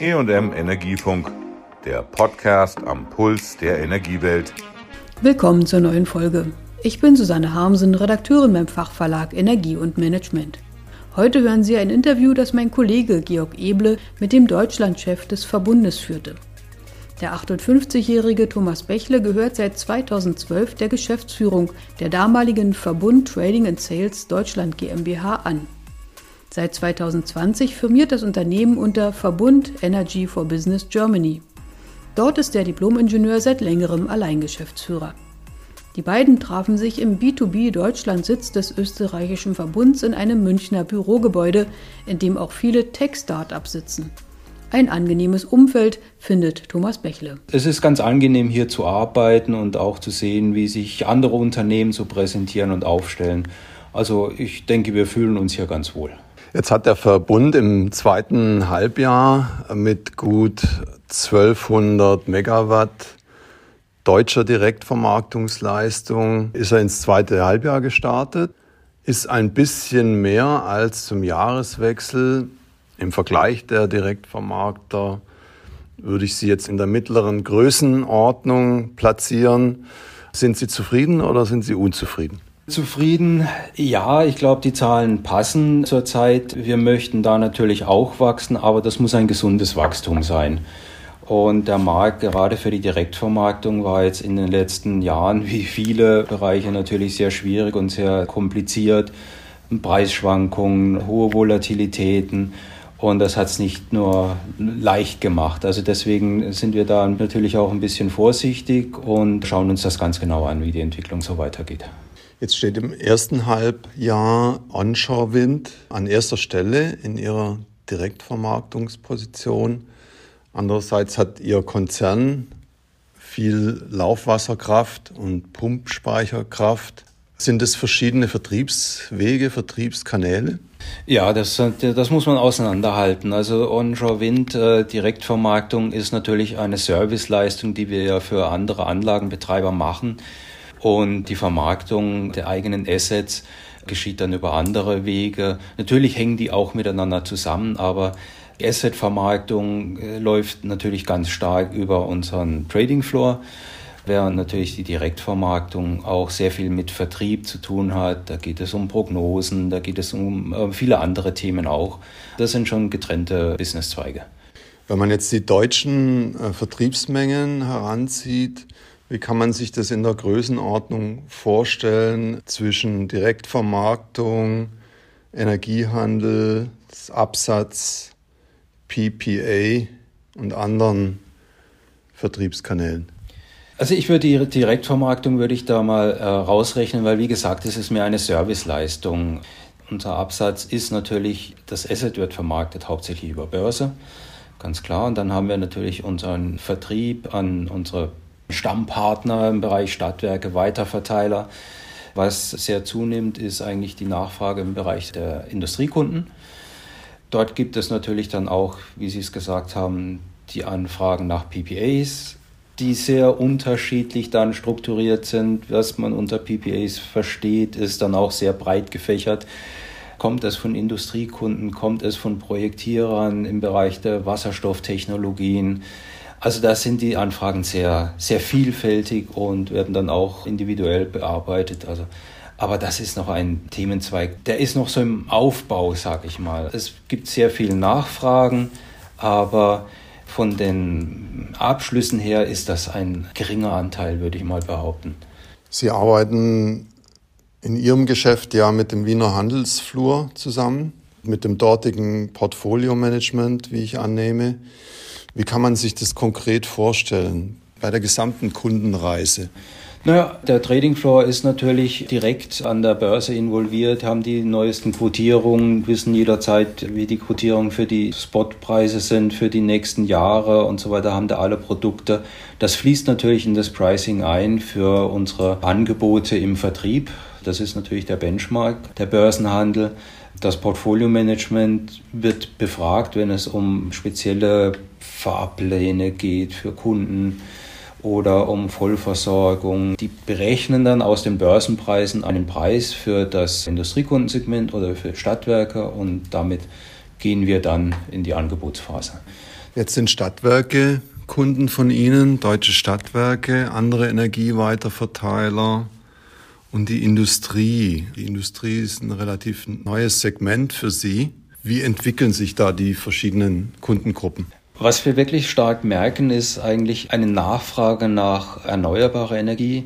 EM Energiefunk, der Podcast am Puls der Energiewelt. Willkommen zur neuen Folge. Ich bin Susanne Harmsen, Redakteurin beim Fachverlag Energie und Management. Heute hören Sie ein Interview, das mein Kollege Georg Eble mit dem Deutschlandchef des Verbundes führte. Der 58-jährige Thomas Bächle gehört seit 2012 der Geschäftsführung der damaligen Verbund Trading and Sales Deutschland GmbH an. Seit 2020 firmiert das Unternehmen unter Verbund Energy for Business Germany. Dort ist der Diplomingenieur seit längerem Alleingeschäftsführer. Die beiden trafen sich im B2B Deutschland-Sitz des österreichischen Verbunds in einem Münchner Bürogebäude, in dem auch viele Tech-Startups sitzen. Ein angenehmes Umfeld, findet Thomas Bächle. Es ist ganz angenehm hier zu arbeiten und auch zu sehen, wie sich andere Unternehmen so präsentieren und aufstellen. Also ich denke, wir fühlen uns hier ganz wohl. Jetzt hat der Verbund im zweiten Halbjahr mit gut 1200 Megawatt deutscher Direktvermarktungsleistung ist er ins zweite Halbjahr gestartet, ist ein bisschen mehr als zum Jahreswechsel. Im Vergleich der Direktvermarkter würde ich Sie jetzt in der mittleren Größenordnung platzieren. Sind Sie zufrieden oder sind Sie unzufrieden? Zufrieden? Ja, ich glaube, die Zahlen passen zurzeit. Wir möchten da natürlich auch wachsen, aber das muss ein gesundes Wachstum sein. Und der Markt gerade für die Direktvermarktung war jetzt in den letzten Jahren wie viele Bereiche natürlich sehr schwierig und sehr kompliziert. Preisschwankungen, hohe Volatilitäten. Und das hat es nicht nur leicht gemacht. Also deswegen sind wir da natürlich auch ein bisschen vorsichtig und schauen uns das ganz genau an, wie die Entwicklung so weitergeht. Jetzt steht im ersten Halbjahr Onshore Wind an erster Stelle in ihrer Direktvermarktungsposition. Andererseits hat ihr Konzern viel Laufwasserkraft und Pumpspeicherkraft. Sind es verschiedene Vertriebswege, Vertriebskanäle? Ja, das, das muss man auseinanderhalten. Also Onshore Wind äh, Direktvermarktung ist natürlich eine Serviceleistung, die wir ja für andere Anlagenbetreiber machen. Und die Vermarktung der eigenen Assets geschieht dann über andere Wege. Natürlich hängen die auch miteinander zusammen, aber Asset-Vermarktung äh, läuft natürlich ganz stark über unseren Trading Floor, während natürlich die Direktvermarktung auch sehr viel mit Vertrieb zu tun hat. Da geht es um Prognosen, da geht es um äh, viele andere Themen auch. Das sind schon getrennte Businesszweige. Wenn man jetzt die deutschen äh, Vertriebsmengen heranzieht, wie kann man sich das in der Größenordnung vorstellen zwischen Direktvermarktung, Energiehandel, Absatz, PPA und anderen Vertriebskanälen? Also ich würde die Direktvermarktung würde ich da mal äh, rausrechnen, weil wie gesagt, es ist mehr eine Serviceleistung. Unser Absatz ist natürlich, das Asset wird vermarktet hauptsächlich über Börse, ganz klar. Und dann haben wir natürlich unseren Vertrieb an unsere Stammpartner im Bereich Stadtwerke, Weiterverteiler. Was sehr zunimmt, ist eigentlich die Nachfrage im Bereich der Industriekunden. Dort gibt es natürlich dann auch, wie Sie es gesagt haben, die Anfragen nach PPAs, die sehr unterschiedlich dann strukturiert sind. Was man unter PPAs versteht, ist dann auch sehr breit gefächert. Kommt es von Industriekunden, kommt es von Projektierern im Bereich der Wasserstofftechnologien? Also da sind die Anfragen sehr, sehr vielfältig und werden dann auch individuell bearbeitet. Also, aber das ist noch ein Themenzweig, der ist noch so im Aufbau, sag ich mal. Es gibt sehr viele Nachfragen, aber von den Abschlüssen her ist das ein geringer Anteil, würde ich mal behaupten. Sie arbeiten in Ihrem Geschäft ja mit dem Wiener Handelsflur zusammen, mit dem dortigen Portfolio-Management, wie ich annehme. Wie kann man sich das konkret vorstellen bei der gesamten Kundenreise? Naja, der Trading Floor ist natürlich direkt an der Börse involviert, haben die neuesten Quotierungen, wissen jederzeit, wie die Quotierungen für die Spotpreise sind für die nächsten Jahre und so weiter, haben da alle Produkte. Das fließt natürlich in das Pricing ein für unsere Angebote im Vertrieb. Das ist natürlich der Benchmark, der Börsenhandel. Das Portfolio-Management wird befragt, wenn es um spezielle Fahrpläne geht für Kunden oder um Vollversorgung. Die berechnen dann aus den Börsenpreisen einen Preis für das Industriekundensegment oder für Stadtwerke und damit gehen wir dann in die Angebotsphase. Jetzt sind Stadtwerke Kunden von Ihnen, deutsche Stadtwerke, andere Energieweiterverteiler und die Industrie. Die Industrie ist ein relativ neues Segment für Sie. Wie entwickeln sich da die verschiedenen Kundengruppen? Was wir wirklich stark merken, ist eigentlich eine Nachfrage nach erneuerbarer Energie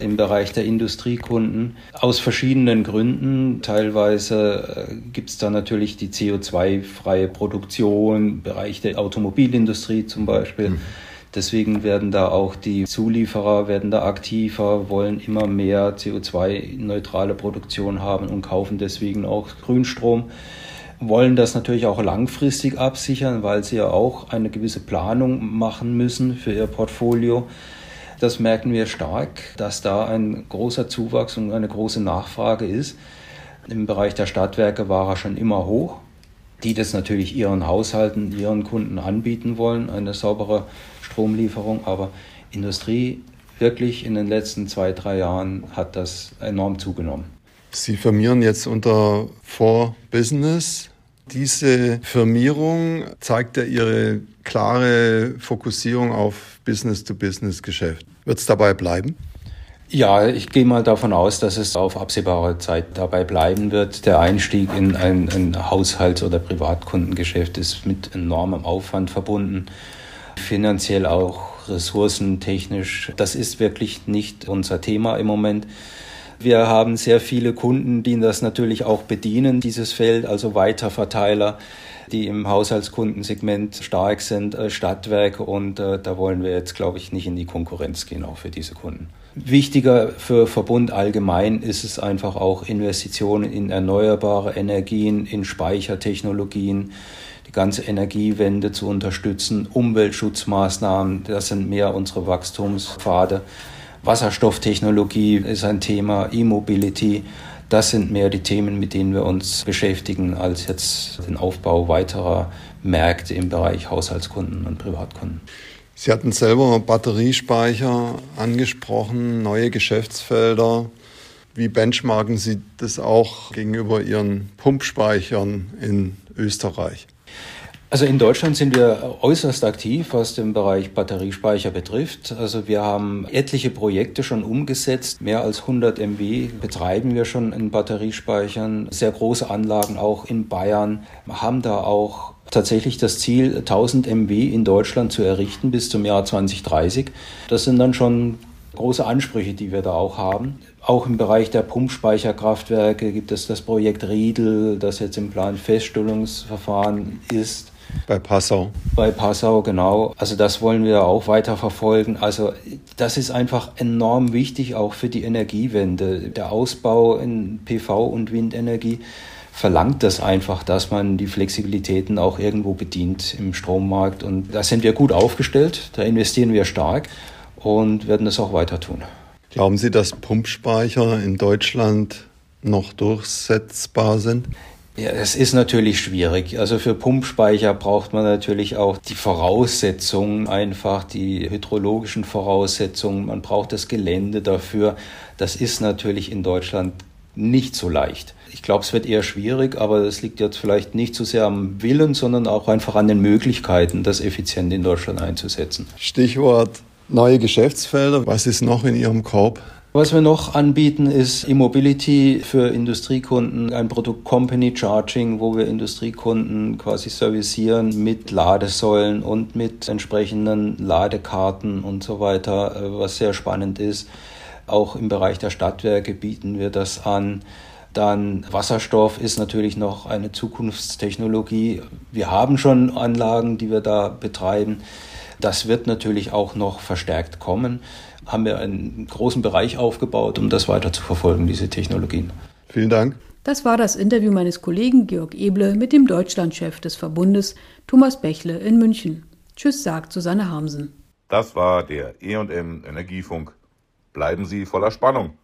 im Bereich der Industriekunden aus verschiedenen Gründen. Teilweise äh, gibt es da natürlich die CO2-freie Produktion, im Bereich der Automobilindustrie zum Beispiel. Mhm. Deswegen werden da auch die Zulieferer werden da aktiver, wollen immer mehr CO2-neutrale Produktion haben und kaufen deswegen auch Grünstrom wollen das natürlich auch langfristig absichern, weil sie ja auch eine gewisse Planung machen müssen für ihr Portfolio. Das merken wir stark, dass da ein großer Zuwachs und eine große Nachfrage ist. Im Bereich der Stadtwerke war er schon immer hoch, die das natürlich ihren Haushalten, ihren Kunden anbieten wollen, eine saubere Stromlieferung. Aber Industrie wirklich in den letzten zwei, drei Jahren hat das enorm zugenommen. Sie firmieren jetzt unter For Business. Diese Firmierung zeigt ja Ihre klare Fokussierung auf Business-to-Business-Geschäft. Wird es dabei bleiben? Ja, ich gehe mal davon aus, dass es auf absehbare Zeit dabei bleiben wird. Der Einstieg in ein, ein Haushalts- oder Privatkundengeschäft ist mit enormem Aufwand verbunden, finanziell auch ressourcentechnisch. Das ist wirklich nicht unser Thema im Moment. Wir haben sehr viele Kunden, die das natürlich auch bedienen, dieses Feld, also Weiterverteiler, die im Haushaltskundensegment stark sind, äh, Stadtwerke und äh, da wollen wir jetzt, glaube ich, nicht in die Konkurrenz gehen, auch für diese Kunden. Wichtiger für Verbund allgemein ist es einfach auch Investitionen in erneuerbare Energien, in Speichertechnologien, die ganze Energiewende zu unterstützen, Umweltschutzmaßnahmen, das sind mehr unsere Wachstumspfade. Wasserstofftechnologie ist ein Thema, E-Mobility. Das sind mehr die Themen, mit denen wir uns beschäftigen, als jetzt den Aufbau weiterer Märkte im Bereich Haushaltskunden und Privatkunden. Sie hatten selber Batteriespeicher angesprochen, neue Geschäftsfelder. Wie benchmarken Sie das auch gegenüber Ihren Pumpspeichern in Österreich? Also in Deutschland sind wir äußerst aktiv, was den Bereich Batteriespeicher betrifft. Also wir haben etliche Projekte schon umgesetzt. Mehr als 100 MW betreiben wir schon in Batteriespeichern. Sehr große Anlagen auch in Bayern. Wir haben da auch tatsächlich das Ziel, 1000 MW in Deutschland zu errichten bis zum Jahr 2030. Das sind dann schon große Ansprüche, die wir da auch haben. Auch im Bereich der Pumpspeicherkraftwerke gibt es das Projekt Riedel, das jetzt im Planfeststellungsverfahren ist. Bei Passau. Bei Passau, genau. Also das wollen wir auch weiter verfolgen. Also das ist einfach enorm wichtig auch für die Energiewende. Der Ausbau in PV und Windenergie verlangt das einfach, dass man die Flexibilitäten auch irgendwo bedient im Strommarkt. Und da sind wir gut aufgestellt, da investieren wir stark und werden das auch weiter tun. Glauben Sie, dass Pumpspeicher in Deutschland noch durchsetzbar sind? Ja, es ist natürlich schwierig. Also für Pumpspeicher braucht man natürlich auch die Voraussetzungen, einfach die hydrologischen Voraussetzungen. Man braucht das Gelände dafür. Das ist natürlich in Deutschland nicht so leicht. Ich glaube, es wird eher schwierig, aber das liegt jetzt vielleicht nicht so sehr am Willen, sondern auch einfach an den Möglichkeiten, das effizient in Deutschland einzusetzen. Stichwort neue Geschäftsfelder. Was ist noch in Ihrem Korb? Was wir noch anbieten, ist E-Mobility für Industriekunden, ein Produkt Company Charging, wo wir Industriekunden quasi servicieren mit Ladesäulen und mit entsprechenden Ladekarten und so weiter, äh, was sehr spannend ist. Auch im Bereich der Stadtwerke bieten wir das an. Dann Wasserstoff ist natürlich noch eine Zukunftstechnologie. Wir haben schon Anlagen, die wir da betreiben. Das wird natürlich auch noch verstärkt kommen haben wir einen großen Bereich aufgebaut, um das weiter zu verfolgen, diese Technologien. Vielen Dank. Das war das Interview meines Kollegen Georg Eble mit dem Deutschlandchef des Verbundes, Thomas Bächle in München. Tschüss, sagt Susanne Harmsen. Das war der EM Energiefunk. Bleiben Sie voller Spannung.